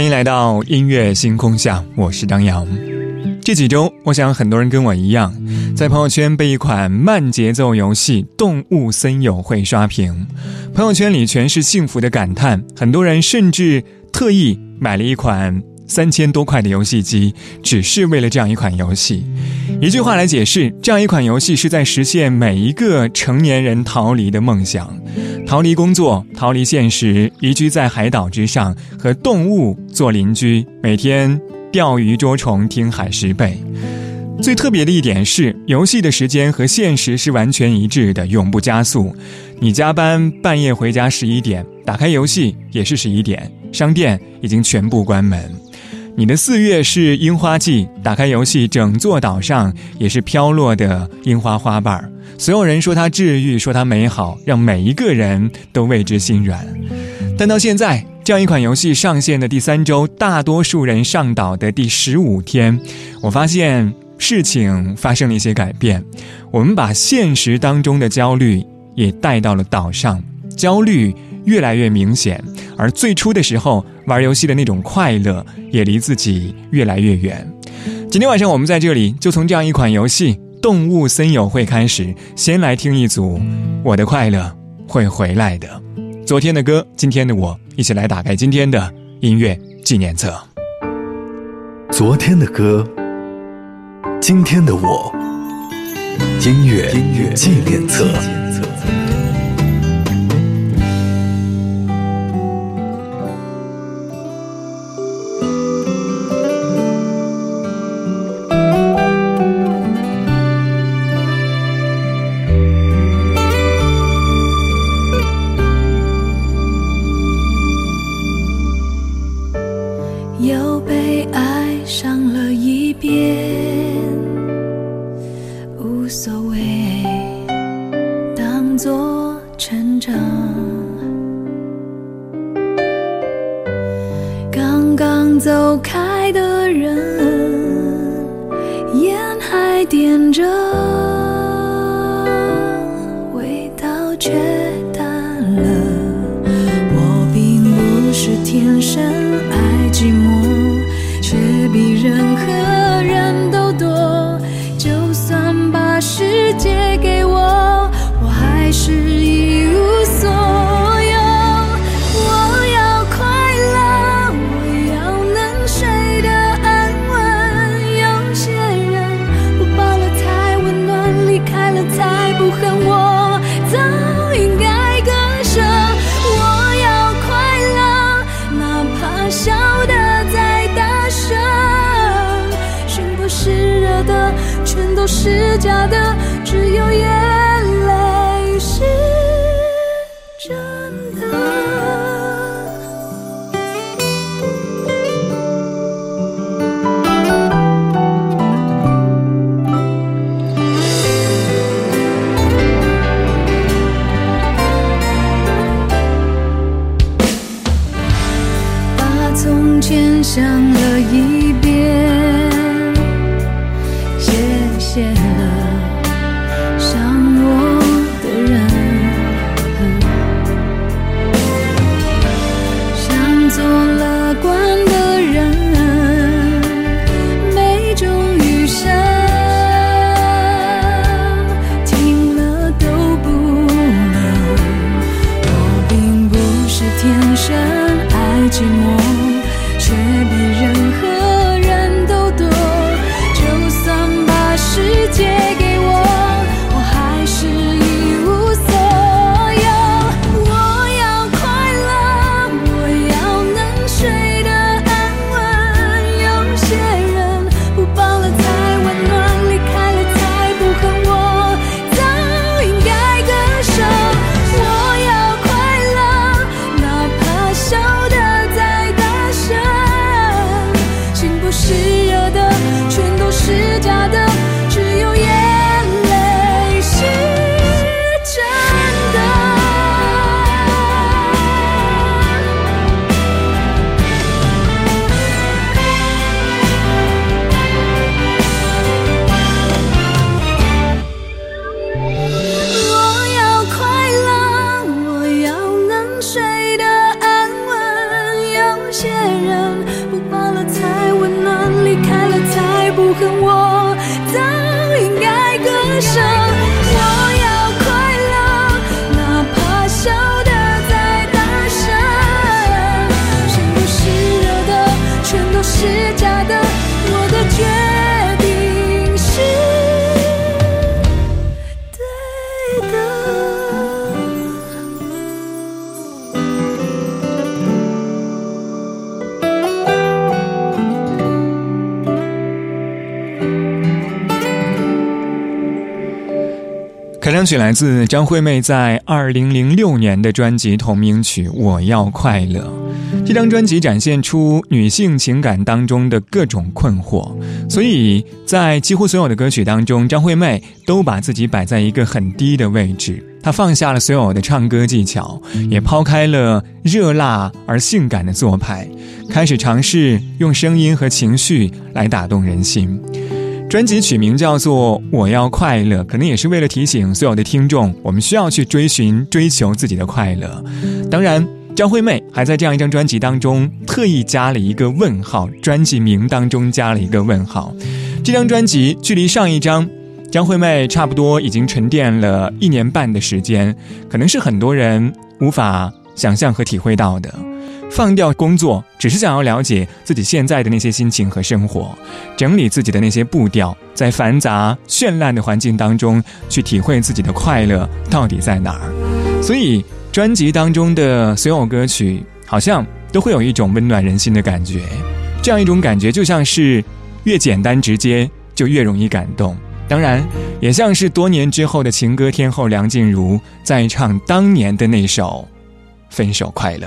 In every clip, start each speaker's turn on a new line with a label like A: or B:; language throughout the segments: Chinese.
A: 欢迎来到音乐星空下，我是张扬。这几周，我想很多人跟我一样，在朋友圈被一款慢节奏游戏《动物森友会》刷屏，朋友圈里全是幸福的感叹。很多人甚至特意买了一款三千多块的游戏机，只是为了这样一款游戏。一句话来解释，这样一款游戏是在实现每一个成年人逃离的梦想。逃离工作，逃离现实，移居在海岛之上，和动物做邻居，每天钓鱼捉虫，听海狮贝。最特别的一点是，游戏的时间和现实是完全一致的，永不加速。你加班半夜回家十一点，打开游戏也是十一点，商店已经全部关门。你的四月是樱花季，打开游戏，整座岛上也是飘落的樱花花瓣儿。所有人说它治愈，说它美好，让每一个人都为之心软。但到现在，这样一款游戏上线的第三周，大多数人上岛的第十五天，我发现事情发生了一些改变。我们把现实当中的焦虑也带到了岛上，焦虑越来越明显，而最初的时候玩游戏的那种快乐也离自己越来越远。今天晚上我们在这里就从这样一款游戏。动物森友会开始，先来听一组《我的快乐会回来的》。昨天的歌，今天的我，一起来打开今天的音乐纪念册。
B: 昨天的歌，今天的我，音乐音乐纪念册
C: 我成长。刚刚走开的
D: 人不恨我，早应该割舍。我要快乐，哪怕笑的再大声。心不是热的，全都是假的，只有眼泪。从前想了一遍。
A: 开场曲来自张惠妹在二零零六年的专辑同名曲《我要快乐》。这张专辑展现出女性情感当中的各种困惑，所以在几乎所有的歌曲当中，张惠妹都把自己摆在一个很低的位置。她放下了所有的唱歌技巧，也抛开了热辣而性感的做派，开始尝试用声音和情绪来打动人心。专辑取名叫做《我要快乐》，可能也是为了提醒所有的听众，我们需要去追寻、追求自己的快乐。当然，张惠妹还在这样一张专辑当中特意加了一个问号，专辑名当中加了一个问号。这张专辑距离上一张，张惠妹差不多已经沉淀了一年半的时间，可能是很多人无法想象和体会到的。放掉工作，只是想要了解自己现在的那些心情和生活，整理自己的那些步调，在繁杂绚烂的环境当中去体会自己的快乐到底在哪儿。所以，专辑当中的所有歌曲好像都会有一种温暖人心的感觉，这样一种感觉就像是越简单直接就越容易感动。当然，也像是多年之后的情歌天后梁静茹在唱当年的那首《分手快乐》。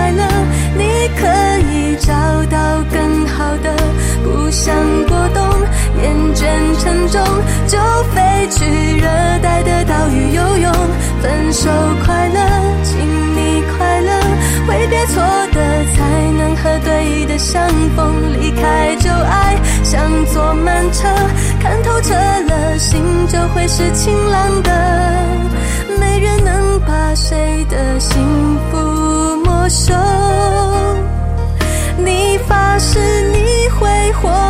D: 快乐，你可以找到更好的。不想过冬，厌倦沉重，就飞去热带的岛屿游泳。分手快乐，请你快乐，挥别错的，才能和对的相逢。离开旧爱，像坐慢车，看透彻了，心就会是晴朗的。没人能把谁的幸福手。你发誓你会活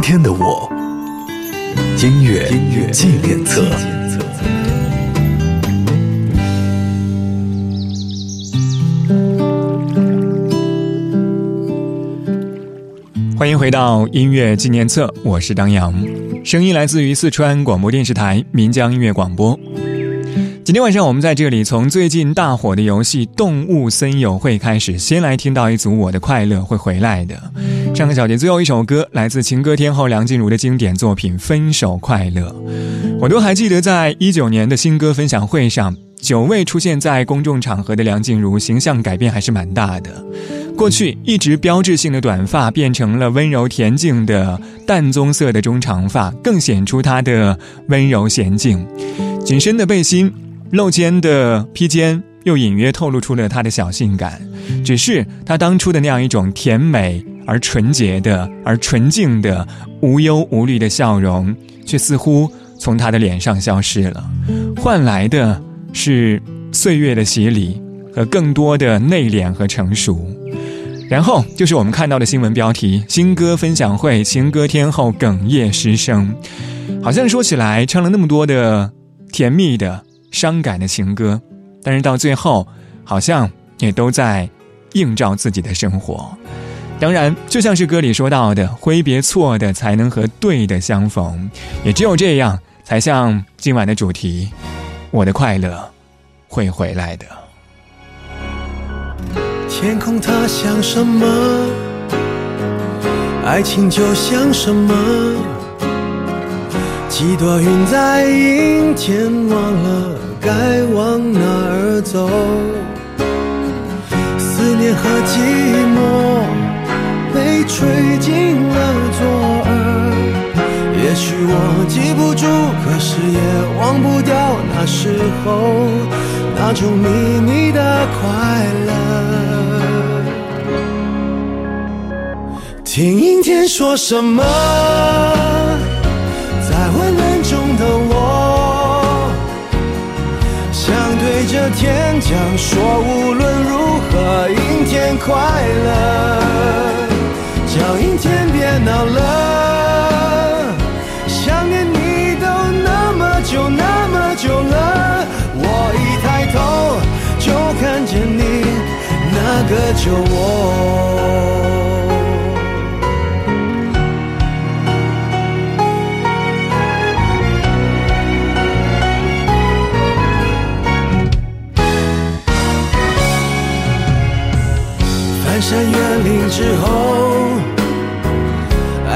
B: 今天的我，音乐音乐纪念册。
A: 欢迎回到音乐纪念册，我是张扬，声音来自于四川广播电视台岷江音乐广播。今天晚上我们在这里从最近大火的游戏《动物森友会》开始，先来听到一组《我的快乐会回来的》。上个小节最后一首歌来自情歌天后梁静茹的经典作品《分手快乐》，我都还记得，在一九年的新歌分享会上，久未出现在公众场合的梁静茹形象改变还是蛮大的。过去一直标志性的短发变成了温柔恬静的淡棕色的中长发，更显出她的温柔娴静。紧身的背心。露肩的披肩又隐约透露出了她的小性感，只是她当初的那样一种甜美而纯洁的、而纯净的、无忧无虑的笑容，却似乎从他的脸上消失了，换来的是岁月的洗礼和更多的内敛和成熟。然后就是我们看到的新闻标题：新歌分享会，情歌天后哽咽失声。好像说起来唱了那么多的甜蜜的。伤感的情歌，但是到最后，好像也都在映照自己的生活。当然，就像是歌里说到的，挥别错的，才能和对的相逢。也只有这样，才像今晚的主题：我的快乐会回来的。
E: 天空它像什么？爱情就像什么？几朵云在阴天，忘了。该往哪儿走？思念和寂寞吹进了左耳。也许我记不住，可是也忘不掉那时候那种秘密的快乐。听阴天说什么？在混乱中的我。想对着天讲说，无论如何，阴天快乐，叫阴天别闹了。想念你都那么久那么久了，我一抬头就看见你那个酒窝。翻山越岭之后，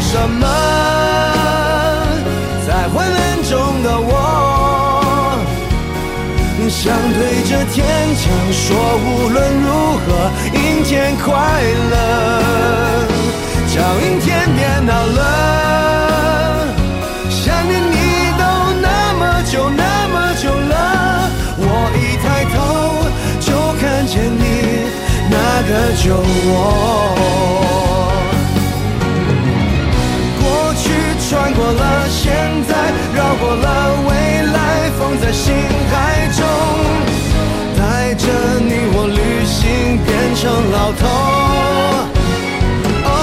E: 什么？在混乱中的我，想对着天讲说，无论如何，阴天快乐，叫阴天别闹了。想念你都那么久那么久了，我一抬头就看见你那个酒窝。穿过了现在，绕过了未来，放在心海中，带着你我旅行，变成老头。哦，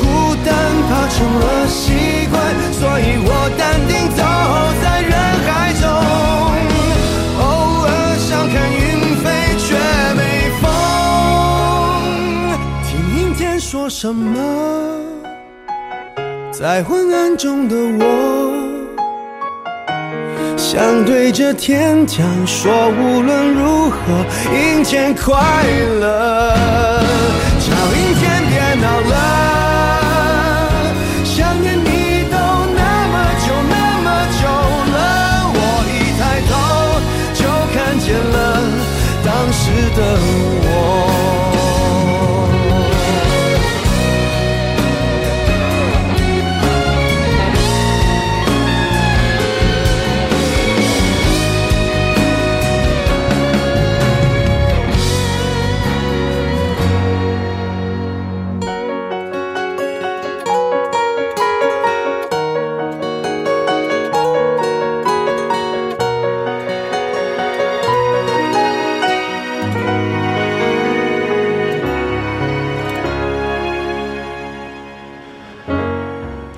E: 孤单怕成了习惯，所以我淡定走在人海中。偶尔想看云飞，却没风。听阴天说什么？在昏暗中的我，想对着天讲说，无论如何，阴天快乐，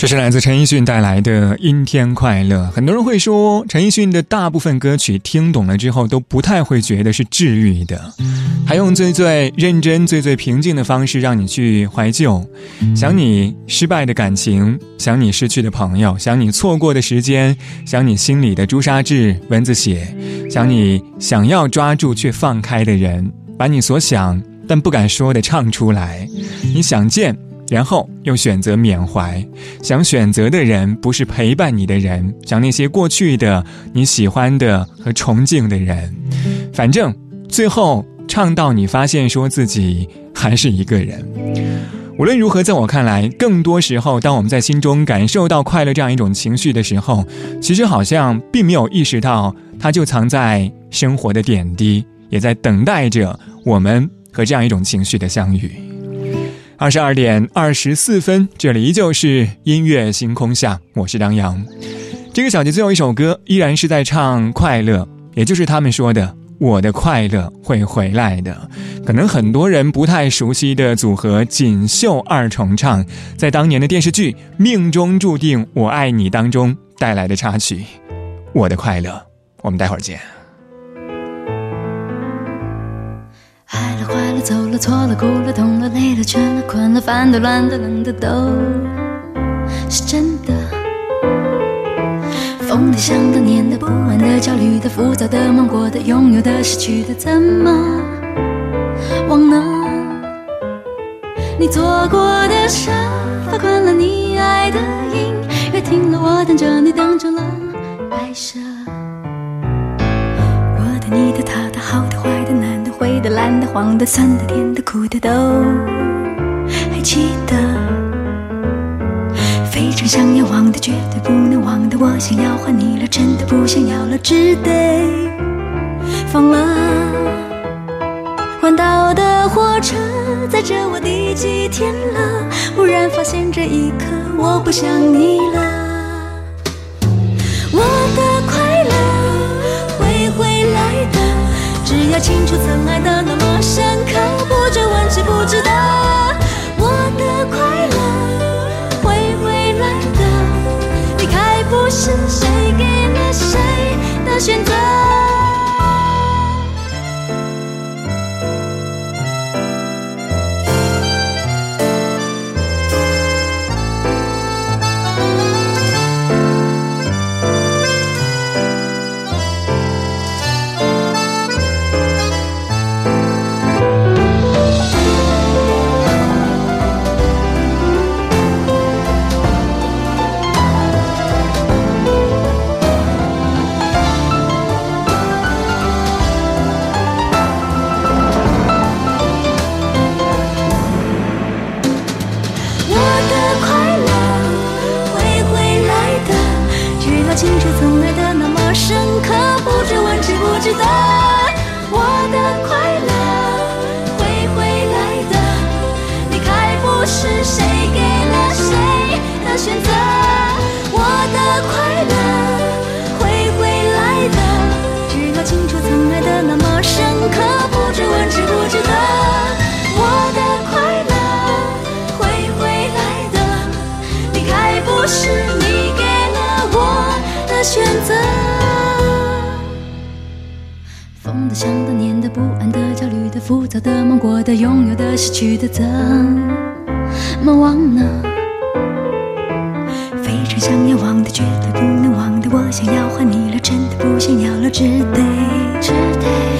A: 这是来自陈奕迅带来的《阴天快乐》。很多人会说，陈奕迅的大部分歌曲听懂了之后都不太会觉得是治愈的，还用最最认真、最最平静的方式让你去怀旧，想你失败的感情，想你失去的朋友，想你错过的时间，想你心里的朱砂痣、蚊子血，想你想要抓住却放开的人，把你所想但不敢说的唱出来，你想见。然后又选择缅怀，想选择的人不是陪伴你的人，想那些过去的你喜欢的和崇敬的人，反正最后唱到你发现说自己还是一个人。无论如何，在我看来，更多时候，当我们在心中感受到快乐这样一种情绪的时候，其实好像并没有意识到它就藏在生活的点滴，也在等待着我们和这样一种情绪的相遇。二十二点二十四分，这里依旧是音乐星空下，我是张扬。这个小节最后一首歌依然是在唱快乐，也就是他们说的“我的快乐会回来的”。可能很多人不太熟悉的组合锦绣二重唱，在当年的电视剧《命中注定我爱你》当中带来的插曲《我的快乐》。我们待会儿见。
C: 走了，错了，哭了，痛了，累了，倦了，困了，烦的，乱的，冷的，都是真的。疯的，想的，念的，不安的，焦虑的，浮躁的，梦过的，拥有的，失去的，怎么忘呢？你做过的沙发，困了你爱的音乐，听了我等着你，等成了白蛇。我的，你的，他的，好的，坏的，蓝的、黄的、酸的、甜的、苦的，都还记得。非常想要忘的，绝对不能忘的，我想要换你了，真的不想要了，只得放了。环岛的火车载着我第几天了？忽然发现这一刻我不想你了。我的只要清楚曾爱的那么深刻，不追问值不值得，我的快乐会回来的。离开不是谁给了谁的选择。选择。疯的想的、念的、不安的、焦虑的、浮躁的、梦过的、拥有的、失去的，怎么忘呢？非常想要忘的，绝对不能忘的，我想要换你了，真的不想要了，只得，只得。